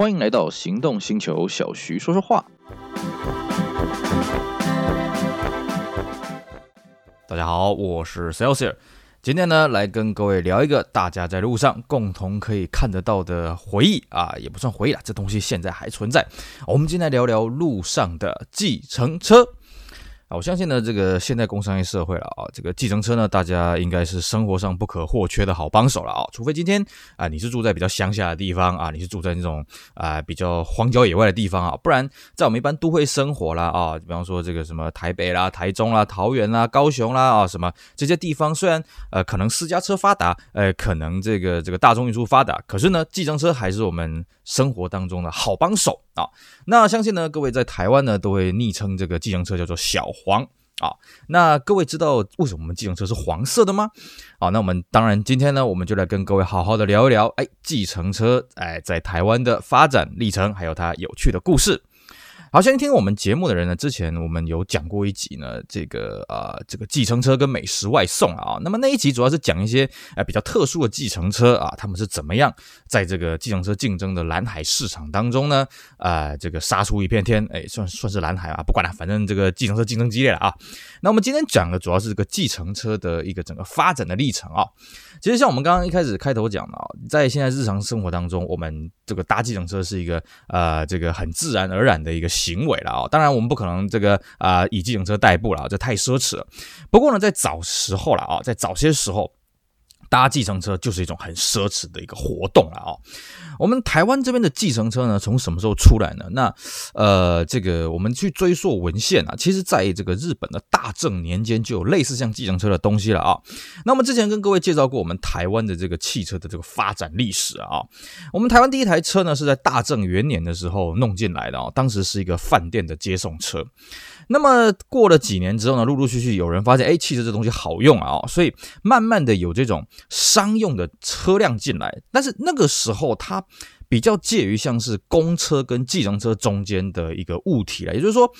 欢迎来到行动星球，小徐说说话。大家好，我是 Celsius，今天呢来跟各位聊一个大家在路上共同可以看得到的回忆啊，也不算回忆了，这东西现在还存在。我们今天来聊聊路上的计程车。我相信呢，这个现代工商业社会了啊，这个计程车呢，大家应该是生活上不可或缺的好帮手了啊。除非今天啊，你是住在比较乡下的地方啊，你是住在那种啊比较荒郊野外的地方啊，不然在我们一般都会生活啦啊，比方说这个什么台北啦、台中啦、桃园啦、高雄啦啊，什么这些地方，虽然呃可能私家车发达，呃可能这个这个大众运输发达，可是呢，计程车还是我们生活当中的好帮手啊。那相信呢，各位在台湾呢都会昵称这个计程车叫做小黄啊，那各位知道为什么我们计程车是黄色的吗？好，那我们当然今天呢，我们就来跟各位好好的聊一聊，哎，计程车哎在台湾的发展历程，还有它有趣的故事。好，先听我们节目的人呢，之前我们有讲过一集呢，这个啊、呃，这个计程车跟美食外送啊，那么那一集主要是讲一些呃比较特殊的计程车啊，他们是怎么样在这个计程车竞争的蓝海市场当中呢，啊、这个杀出一片天，哎，算算是蓝海啊，不管了，反正这个计程车竞争激烈了啊。那我们今天讲的主要是这个计程车的一个整个发展的历程啊。其实像我们刚刚一开始开头讲的啊，在现在日常生活当中，我们这个搭计程车是一个呃这个很自然而然的一个。行为了啊，当然我们不可能这个啊、以计程车代步了，这太奢侈了。不过呢，在早时候了啊，在早些时候。搭计程车就是一种很奢侈的一个活动了啊！我们台湾这边的计程车呢，从什么时候出来呢？那呃，这个我们去追溯文献啊，其实在这个日本的大正年间就有类似像计程车的东西了啊。那我们之前跟各位介绍过我们台湾的这个汽车的这个发展历史啊。我们台湾第一台车呢是在大正元年的时候弄进来的啊，当时是一个饭店的接送车。那么过了几年之后呢，陆陆续续有人发现，哎，汽车这东西好用啊，所以慢慢的有这种商用的车辆进来。但是那个时候它比较介于像是公车跟计程车中间的一个物体了，也就是说。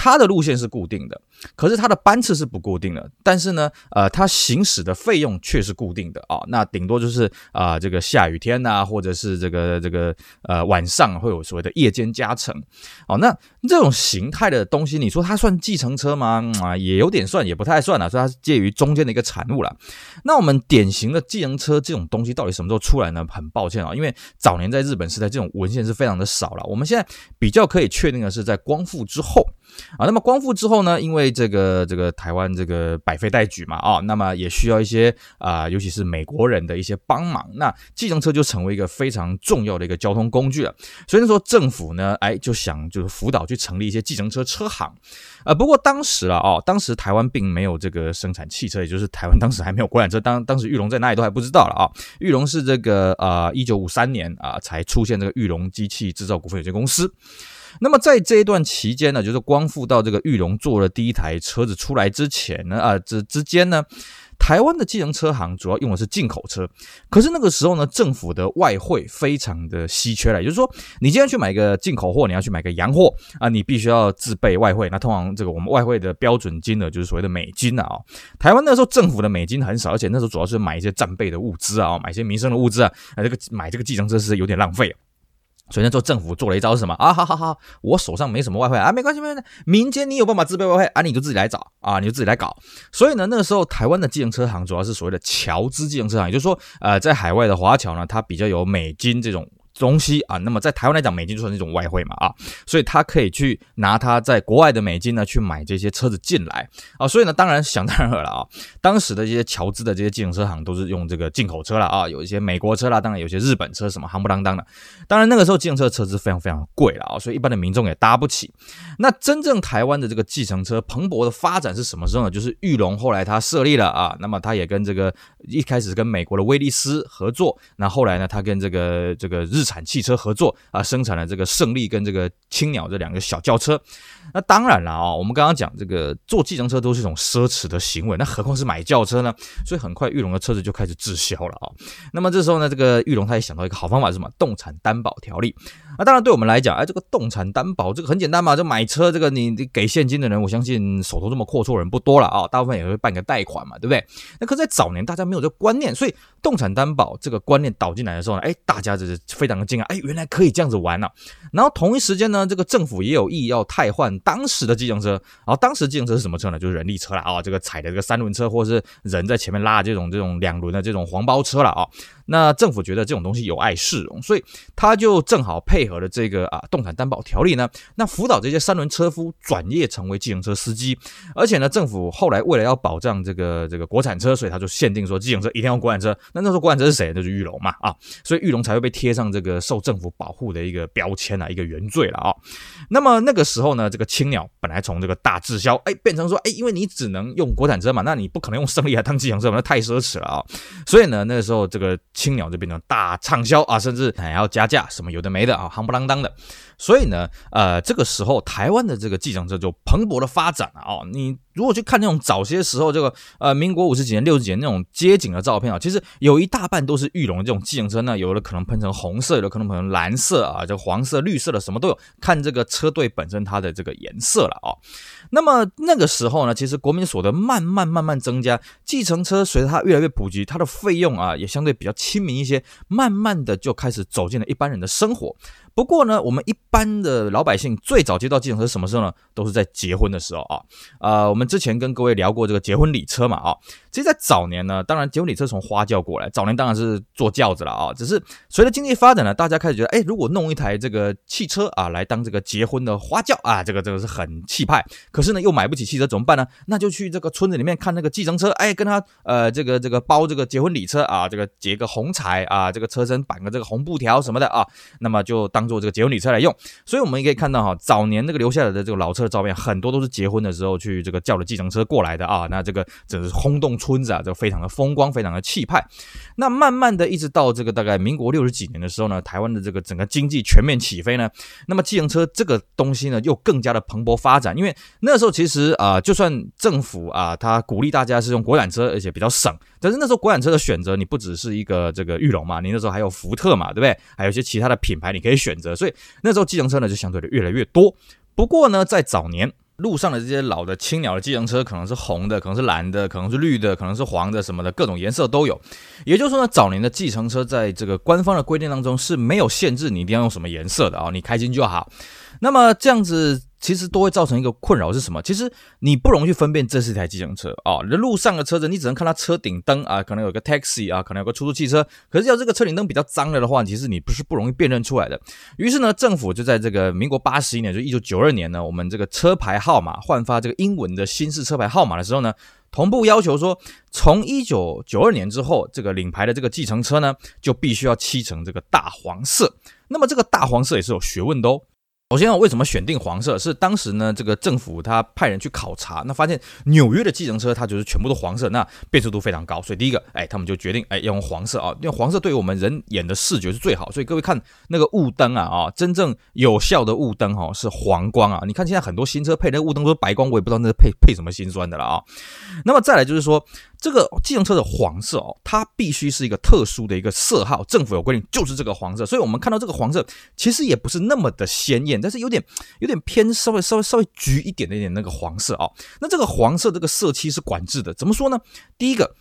它的路线是固定的，可是它的班次是不固定的。但是呢，呃，它行驶的费用却是固定的啊、那顶多就是啊、这个下雨天呐、或者是这个这个呃晚上会有所谓的夜间加成。哦，那这种形态的东西，你说它算计程车吗？啊、也有点算，也不太算了。所以它是介于中间的一个产物了。那我们典型的计程车这种东西到底什么时候出来呢？很抱歉啊，因为早年在日本时代这种文献是非常的少了。我们现在比较可以确定的是，在光复之后。啊，那么光复之后呢，因为这个这个台湾这个百废待举嘛，啊，那么也需要一些啊、尤其是美国人的一些帮忙，那计程车就成为一个非常重要的一个交通工具了。所以说政府呢，哎，就想就是辅导去成立一些计程车车行，呃，不过当时了，哦，当时台湾并没有这个生产汽车，也就是台湾当时还没有国产车，当当时玉龙在哪里都还不知道了啊。玉龙是这个呃，一九五三年啊才出现这个玉龙机器制造股份有限公司。那么在这一段期间呢，就是光复到这个玉龙做了第一台车子出来之前呢，啊，这之间呢，台湾的计程车行主要用的是进口车。可是那个时候呢，政府的外汇非常的稀缺了，也就是说，你今天去买个进口货，你要去买个洋货啊，你必须要自备外汇。那通常这个我们外汇的标准金额就是所谓的美金啊。台湾那时候政府的美金很少，而且那时候主要是买一些战备的物资啊，买一些民生的物资啊，啊，这个买这个计程车是有点浪费。所以那时候政府做了一招是什么啊？好好好，我手上没什么外汇啊，没关系没关系，民间你有办法自备外汇啊，你就自己来找啊，你就自己来搞。所以呢，那个时候台湾的计程车行主要是所谓的侨资计程车行，也就是说，呃，在海外的华侨呢，它比较有美金这种。东西啊，那么在台湾来讲，美金就是一种外汇嘛啊，所以他可以去拿他在国外的美金呢去买这些车子进来啊，所以呢，当然想当然了啊，当时的这些侨资的这些计程车行都是用这个进口车了啊，有一些美国车啦，当然有些日本车什么夯不啷当的，当然那个时候计程车车资非常非常贵了啊，所以一般的民众也搭不起。那真正台湾的这个计程车蓬勃的发展是什么时候呢？就是玉龙后来他设立了啊，那么他也跟这个一开始跟美国的威利斯合作，那后来呢，他跟这个这个日产汽车合作啊，生产了这个胜利跟这个青鸟这两个小轿车。那当然了啊，我们刚刚讲这个坐计程车都是一种奢侈的行为，那何况是买轿车呢？所以很快玉龙的车子就开始滞销了啊。那么这时候呢，这个玉龙他也想到一个好方法是什么？动产担保条例那当然，对我们来讲，哎，这个动产担保这个很简单嘛，就买车，这个你你给现金的人，我相信手头这么阔绰人不多了啊，大部分也会办个贷款嘛，对不对？那可在早年大家没有这个观念，所以动产担保这个观念导进来的时候呢，哎，大家就是非常的惊讶，哎，原来可以这样子玩啊。然后同一时间呢，这个政府也有意要汰换当时的计程车，然后当时计程车是什么车呢？就是人力车了啊，这个踩的这个三轮车或者是人在前面拉的这种这种两轮的这种黄包车了啊。那政府觉得这种东西有碍市容，所以他就正好配合了这个啊动产担保条例呢，那辅导这些三轮车夫转业成为计程车司机，而且呢，政府后来为了要保障这个这个国产车，所以他就限定说计程车一定要国产车。那那时候国产车是谁？就是裕隆嘛啊，所以裕隆才会被贴上这个受政府保护的一个标签啊，一个原罪了啊。那么那个时候呢，这个青鸟本来从这个大滞销，哎，变成说，哎，因为你只能用国产车嘛，那你不可能用胜利来当计程车嘛，那太奢侈了啊。所以呢，那个时候这个。青鸟就变成大畅销啊，甚至还要加价，什么有的没的啊，夯不啷当的。所以呢，呃，这个时候台湾的这个计程车就蓬勃的发展了啊。你如果去看那种早些时候这个呃民国五十几年、六十几年那种街景的照片啊，其实有一大半都是玉龙这种计程车，那有的可能喷成红色，有的可能喷成蓝色啊，这黄色、绿色的什么都有，看这个车队本身它的这个颜色了啊。那么那个时候呢，其实国民所得慢慢慢慢增加，计程车随着它越来越普及，它的费用啊也相对比较亲民一些，慢慢的就开始走进了一般人的生活。不过呢，我们一般的老百姓最早接到计程车什么时候呢？都是在结婚的时候啊。呃，我们之前跟各位聊过这个结婚礼车嘛啊。其实，在早年呢，当然结婚礼车从花轿过来，早年当然是坐轿子了啊。只是随着经济发展呢，大家开始觉得，哎，如果弄一台这个汽车啊，来当这个结婚的花轿啊，这个这个是很气派。可是呢，又买不起汽车怎么办呢？那就去这个村子里面看那个计程车，哎，跟他呃这个这个包这个结婚礼车啊，这个结个红彩啊，这个车身绑个这个红布条什么的啊，那么就当。做这个结婚礼车来用，所以我们也可以看到哈，早年那个留下来的这个老车的照片，很多都是结婚的时候去这个叫了计程车过来的啊。那这个真是轰动村子啊，这个非常的风光，非常的气派。那慢慢的一直到这个大概民国六十几年的时候呢，台湾的这个整个经济全面起飞呢，那么计程车这个东西呢又更加的蓬勃发展。因为那时候其实啊，就算政府啊，他鼓励大家是用国产车，而且比较省，但是那时候国产车的选择，你不只是一个这个裕隆嘛，你那时候还有福特嘛，对不对？还有一些其他的品牌你可以选择。所以那时候计程车呢就相对的越来越多。不过呢，在早年路上的这些老的青鸟的计程车，可能是红的，可能是蓝的，可能是绿的，可能是黄的，什么的各种颜色都有。也就是说呢，早年的计程车在这个官方的规定当中是没有限制你一定要用什么颜色的啊，你开心就好。那么这样子。其实都会造成一个困扰是什么？其实你不容易分辨这是一台计程车啊。那路上的车子，你只能看它车顶灯啊，可能有个 taxi 啊，可能有个出租汽车。可是要这个车顶灯比较脏了的话，其实你不是不容易辨认出来的。于是呢，政府就在这个民国八十一年，就一九九二年呢，我们这个车牌号码换发这个英文的新式车牌号码的时候呢，同步要求说，从一九九二年之后，这个领牌的这个计程车呢，就必须要漆成这个大黄色。那么这个大黄色也是有学问的哦。首先啊，为什么选定黄色？是当时呢，这个政府他派人去考察，那发现纽约的计程车它就是全部都黄色，那辨识度非常高，所以第一个，哎，他们就决定，哎，要用黄色啊，因为黄色对于我们人眼的视觉是最好，所以各位看那个雾灯啊，啊，真正有效的雾灯哈是黄光啊，你看现在很多新车配那个雾灯都是白光，我也不知道那是配配什么心酸的了啊。那么再来就是说。这个机动车的黄色哦，它必须是一个特殊的一个色号，政府有规定，就是这个黄色。所以我们看到这个黄色，其实也不是那么的鲜艳，但是有点有点偏稍微稍微稍微橘一点的一点那个黄色哦。那这个黄色这个色漆是管制的，怎么说呢？第一个。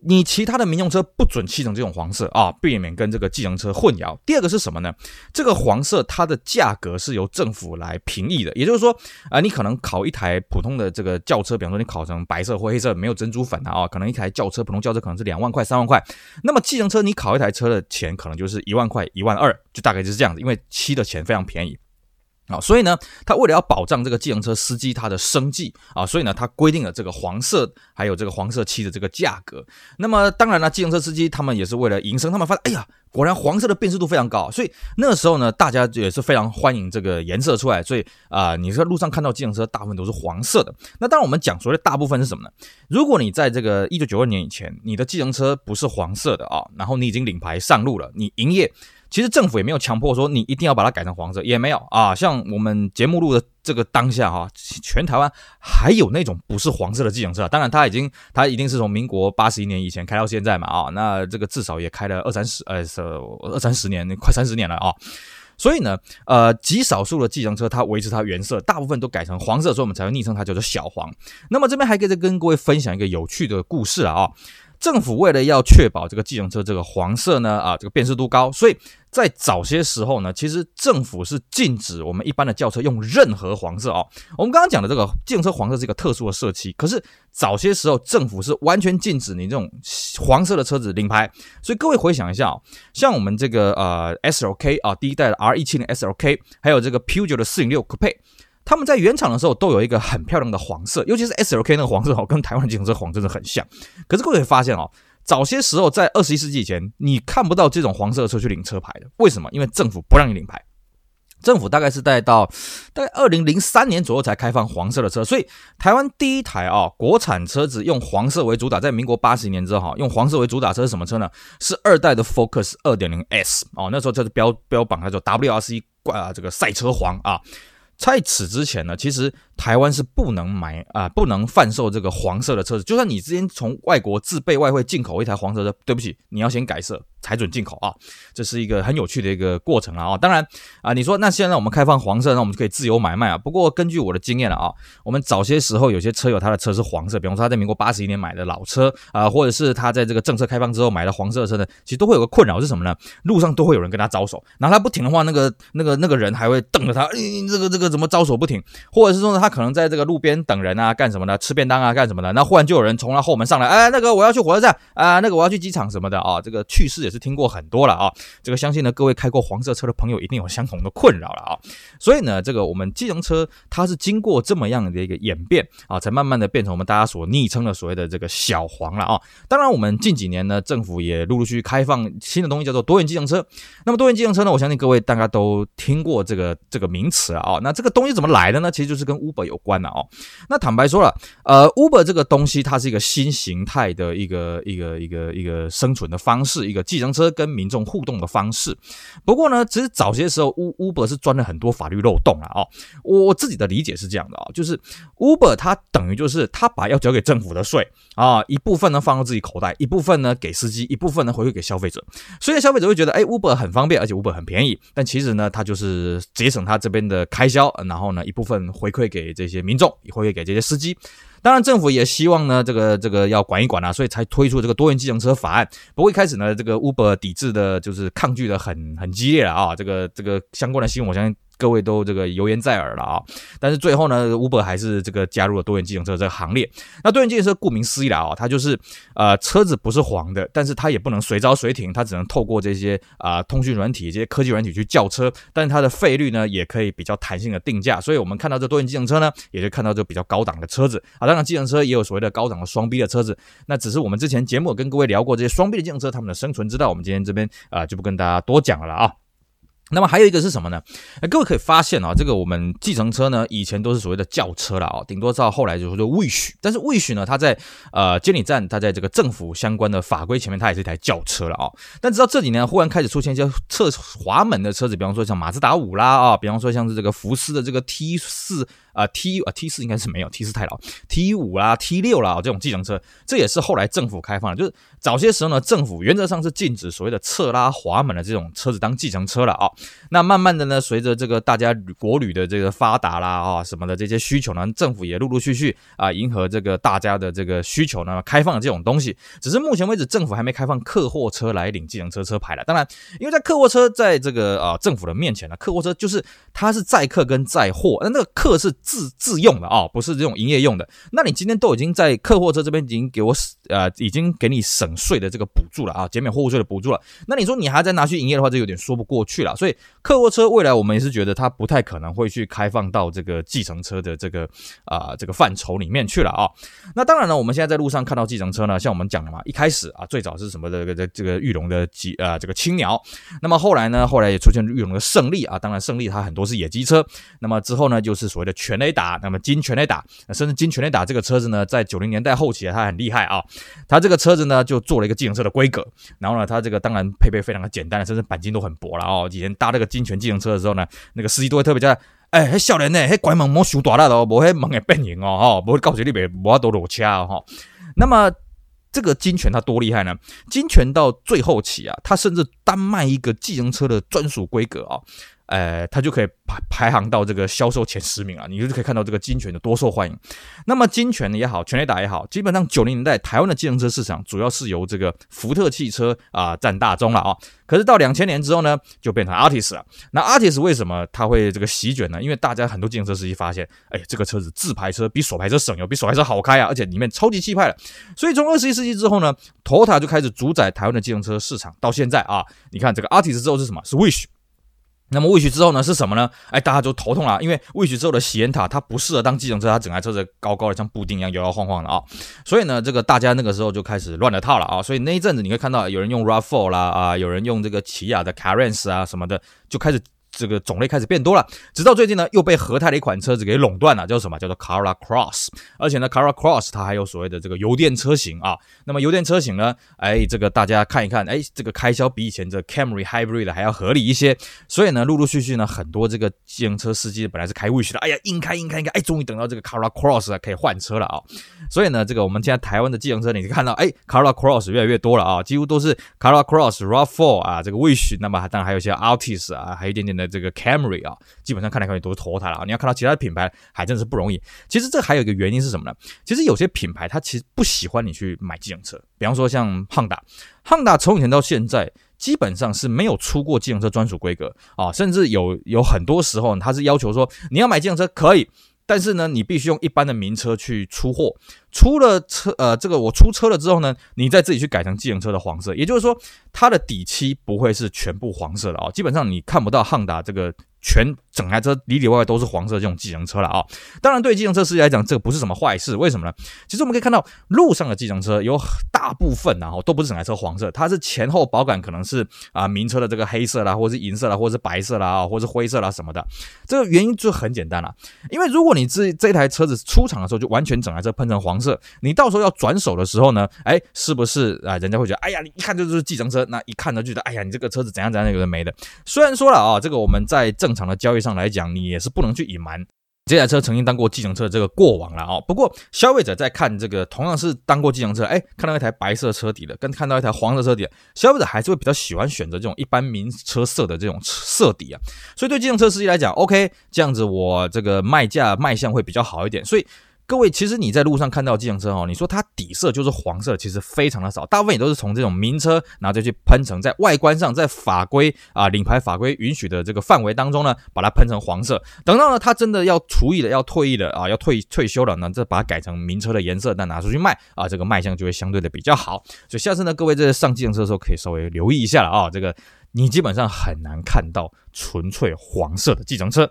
你其他的民用车不准漆成这种黄色啊，避免跟这个计程车混淆。第二个是什么呢？这个黄色它的价格是由政府来评议的，也就是说啊、你可能考一台普通的这个轿车，比方说你考成白色或黑色，没有珍珠粉的，啊可能一台轿车普通轿车可能是两万块、三万块。那么计程车你考一台车的钱可能就是一万块、一万二，就大概就是这样子，因为漆的钱非常便宜。啊，所以呢，他为了要保障这个计程车司机他的生计啊，所以呢，他规定了这个黄色还有这个黄色漆的这个价格。那么当然了，计程车司机他们也是为了营生，他们发现，哎呀，果然黄色的辨识度非常高，所以那个时候呢，大家也是非常欢迎这个颜色出来。所以啊、你在路上看到计程车大部分都是黄色的。那当然我们讲所谓的大部分是什么呢？如果你在这个一九九二年以前，你的计程车不是黄色的啊，然后你已经领牌上路了，你营业。其实政府也没有强迫说你一定要把它改成黄色，也没有啊。像我们节目录的这个当下哈，全台湾还有那种不是黄色的计程车。当然，它已经它一定是从民国八十一年以前开到现在嘛啊，那这个至少也开了二三十呃二三十年，快三十年了啊。所以呢，呃，极少数的计程车它维持它原色，大部分都改成黄色，所以我们才会昵称它叫做小黄。那么这边还可以再跟各位分享一个有趣的故事啊、政府为了要确保这个计程车这个黄色呢，啊，这个辨识度高，所以在早些时候呢，其实政府是禁止我们一般的轿车用任何黄色哦。我们刚刚讲的这个计程车黄色是一个特殊的色漆，可是早些时候政府是完全禁止你这种黄色的车子领牌。所以各位回想一下哦，像我们这个呃 SLK 啊，第一代的 R 一七零 SLK，还有这个 P U 九的四零六 Coupe。他们在原厂的时候都有一个很漂亮的黄色，尤其是 SLK 那个黄色哦，跟台湾的计程车黄真的很像。可是各位会发现哦，早些时候在二十一世纪以前，你看不到这种黄色的车去领车牌的。为什么？因为政府不让你领牌。政府大概是带到大概二零零三年左右才开放黄色的车，所以台湾第一台啊国产车子用黄色为主打，在民国八十年之后哈，用黄色为主打车是什么车呢？是二代的 Focus 二点零 S 哦，那时候就是标标榜它叫 WRC 啊这个赛车黄啊。在此之前呢，其实台湾是不能买啊、不能贩售这个黄色的车子。就算你之前从外国自备外汇进口一台黄色的，对不起，你要先改色。才准进口啊，这是一个很有趣的一个过程了啊。当然啊，你说那现在我们开放黄色，那我们就可以自由买卖啊。不过根据我的经验了啊，我们早些时候有些车友他的车是黄色，比方说他在民国八十一年买的老车啊，或者是他在这个政策开放之后买的黄色的车呢，其实都会有个困扰是什么呢？路上都会有人跟他招手，然后他不停的话，那个那个那个人还会瞪着他，欸、这个这个怎么招手不停？或者是说呢，他可能在这个路边等人啊，干什么的？吃便当啊，干什么的？那忽然就有人从他后门上来，哎，那个我要去火车站啊，那个我要去机场什么的啊，这个趣事也是听过很多了。啊，这个相信呢，各位开过黄色车的朋友一定有相同的困扰了啊。所以呢，这个我们机动车它是经过这么样的一个演变啊，才慢慢的变成我们大家所昵称的所谓的这个小黄了啊。当然，我们近几年呢，政府也陆陆续续开放新的东西，叫做多元机动车。那么多元机动车呢，我相信各位大家都听过这个这个名词啊。那这个东西怎么来的呢？其实就是跟 Uber 有关的哦。那坦白说了，呃，Uber 这个东西它是一个新形态的一个一个一个一个生存的方式，一个计程车跟民众。互动的方式，不过呢，其实早些时候，Uber 是钻了很多法律漏洞了啊。我自己的理解是这样的啊，就是 Uber 它等于就是他把要交给政府的税啊，一部分呢放到自己口袋，一部分呢给司机，一部分呢回馈给消费者。所以消费者会觉得，哎，Uber 很方便，而且 Uber 很便宜。但其实呢，它就是节省他这边的开销，然后呢，一部分回馈给给这些民众，回馈给这些司机。当然，政府也希望呢，这个这个要管一管啊，所以才推出这个多元计程车法案。不过一开始呢，这个 Uber 抵制的就是抗拒的很很激烈了啊，这个这个相关的新闻，我相信。各位都这个油言在耳了啊，但是最后呢，Uber 还是这个加入了多元计程车这个行列。那多元计程车顾名思义了啊，它就是呃车子不是黄的，但是它也不能随招随停，它只能透过这些啊、呃、通讯软体、这些科技软体去叫车，但是它的费率呢也可以比较弹性的定价。所以我们看到这多元计程车呢，也就看到这比较高档的车子啊。当然，计程车也有所谓的高档的双 B 的车子，那只是我们之前节目跟各位聊过这些双 B 的计程车他们的生存之道，我们今天这边啊、就不跟大家多讲了啊。那么还有一个是什么呢？各位可以发现啊，这个我们计程车呢，以前都是所谓的轿车了啊，顶多到后来就是说 Wish，但是 Wish 呢，它在呃监理站，它在这个政府相关的法规前面，它也是一台轿车了啊。但直到这几年，忽然开始出现一些侧滑门的车子，比方说像马自达五啦啊，比方说像是这个福斯的这个 T 四。啊 T 啊 T 四应该是没有 T 四太老 T 五啦 T 六啦这种计程车，这也是后来政府开放的。就是早些时候呢，政府原则上是禁止所谓的侧拉滑门的这种车子当计程车了啊。那慢慢的呢，随着这个大家国旅的这个发达啦啊什么的这些需求呢，政府也陆陆续续啊迎合这个大家的这个需求呢，开放了这种东西。只是目前为止，政府还没开放客货车来领计程车车牌了。当然，因为在客货车在这个啊政府的面前呢，客货车就是它是载客跟载货，那那个客是。自自用的啊、不是这种营业用的。那你今天都已经在客货车这边已经给我呃，已经给你省税的这个补助了啊，减免货物税的补助了。那你说你还在拿去营业的话，这有点说不过去了。所以客货车未来我们也是觉得它不太可能会去开放到这个计程车的这个啊、这个范畴里面去了啊。那当然了，我们现在在路上看到计程车呢，像我们讲的嘛，一开始啊最早是什么这个这个玉龙的几啊这个青鸟，那么后来呢，后来也出现玉龙的胜利啊，当然胜利它很多是野鸡车。那么之后呢，就是所谓的全垒打。那么金全雷打，甚至金全雷打这个车子呢，在九零年代后期啊，它很厉害啊。它这个车子呢，就做了一个自行车的规格，然后呢，它这个当然配备非常的简单，甚至钣金都很薄了哦。以前搭这个金全自行车的时候呢，那个司机都会特别叫，哎，嘿少年呢，嘿拐门莫修大了哦，莫嘿门会变形哦，哈，不会告诉你别莫要多落车哦，哈。那么这个金全它多厉害呢？金全到最后期啊，它甚至单卖一个计程车的专属规格啊。呃，它就可以排排行到这个销售前十名啊，你就可以看到这个精选的多受欢迎。那么精选也好，全垒打也好，基本上九零年代台湾的计程车市场主要是由这个福特汽车啊占大宗了啊。可是到两千年之后呢，就变成 Artis 了。那 Artis 为什么它会这个席卷呢？因为大家很多自行车司机发现，哎，这个车子自排车比手排车省油，比手排车好开啊，而且里面超级气派了。所以从二十一世纪之后呢，TOTA 就开始主宰台湾的计程车市场。到现在啊，你看这个 Artis 之后是什么？是 Wish。那么 Wish 之后呢是什么呢？哎，大家就头痛了，因为 Wish 之后的喜宴塔它不适合当计程车，它整台车子高高的像布丁一样摇摇晃晃的啊，所以呢，这个大家那个时候就开始乱了套了啊，所以那一阵子你会看到有人用 RAV4 啦啊，有人用这个起亚的 Carens 啊什么的，就开始。这个种类开始变多了，直到最近呢，又被和泰的一款车子给垄断了，叫什么？叫做 Carla Cross。而且呢，Carla Cross 它还有所谓的这个油电车型啊。那么油电车型呢，哎，这个大家看一看，哎，这个开销比以前这 Camry Hybrid 的还要合理一些。所以呢，陆陆续续呢，很多这个计程车司机本来是开 Wish 的，哎呀，硬开硬开硬开，哎，终于等到这个 Carla Cross 可以换车了啊。所以呢，这个我们现在台湾的计程车，你可以看到，哎，Carla Cross 越来越多了啊，几乎都是 Carla Cross、r a f f l 啊，这个 Wish。那么当然还有一些 Altis 啊，还有一点点的这个 Camry。啊，基本上看来看去都是淘汰了！你要看到其他的品牌，还真的是不容易。其实这还有一个原因是什么呢？其实有些品牌它其实不喜欢你去买机动车，比方说像胖达，胖达从以前到现在基本上是没有出过机动车专属规格啊，甚至有有很多时候它是要求说你要买机动车可以，但是呢你必须用一般的名车去出货。出了车，呃，这个我出车了之后呢，你再自己去改成计程车的黄色，也就是说，它的底漆不会是全部黄色的啊、基本上你看不到汉达这个全整台车里里外外都是黄色这种计程车了啊、当然，对计程车司机来讲，这个不是什么坏事，为什么呢？其实我们可以看到路上的计程车有大部分然后都不是整台车黄色，它是前后保杆可能是啊名车的这个黑色啦，或者是银色啦，或者是白色啦，啊，或者是灰色啦什么的。这个原因就很简单了，因为如果你这这台车子出厂的时候就完全整台车喷成黄色。你到时候要转手的时候呢，哎，是不是啊？人家会觉得，哎呀，你一看就是计程车，那一看就觉得，哎呀，你这个车子怎样怎样，有的没的。虽然说了啊，这个我们在正常的交易上来讲，你也是不能去隐瞒这台车曾经当过计程车的这个过往了啊。不过消费者在看这个同样是当过计程车，哎，看到一台白色车底的，跟看到一台黄色车底的，消费者还是会比较喜欢选择这种一般名车色的这种色底啊。所以对计程车司机来讲，OK，这样子我这个卖价卖相会比较好一点。所以。各位，其实你在路上看到计程车哦，你说它底色就是黄色，其实非常的少，大部分也都是从这种名车，然后再去喷成，在外观上，在法规啊领牌法规允许的这个范围当中呢，把它喷成黄色。等到呢，它真的要除役了，要退役了啊，要退退休了呢，再把它改成名车的颜色，那拿出去卖啊，这个卖相就会相对的比较好。所以下次呢，各位在上计程车的时候可以稍微留意一下了啊，这个你基本上很难看到纯粹黄色的计程车。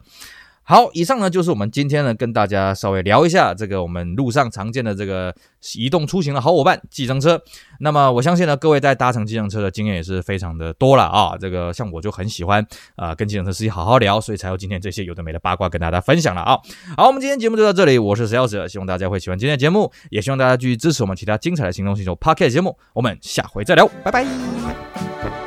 好，以上呢就是我们今天呢跟大家稍微聊一下这个我们路上常见的这个移动出行的好伙伴——计程车。那么我相信呢，各位在搭乘计程车的经验也是非常的多了啊。这个像我就很喜欢啊、跟计程车司机好好聊，所以才有今天这些有的没的八卦跟大家分享了啊。好，我们今天节目就到这里，我是 Sales，希望大家会喜欢今天的节目，也希望大家继续支持我们其他精彩的行动星球 Pocket 节目。我们下回再聊，拜拜。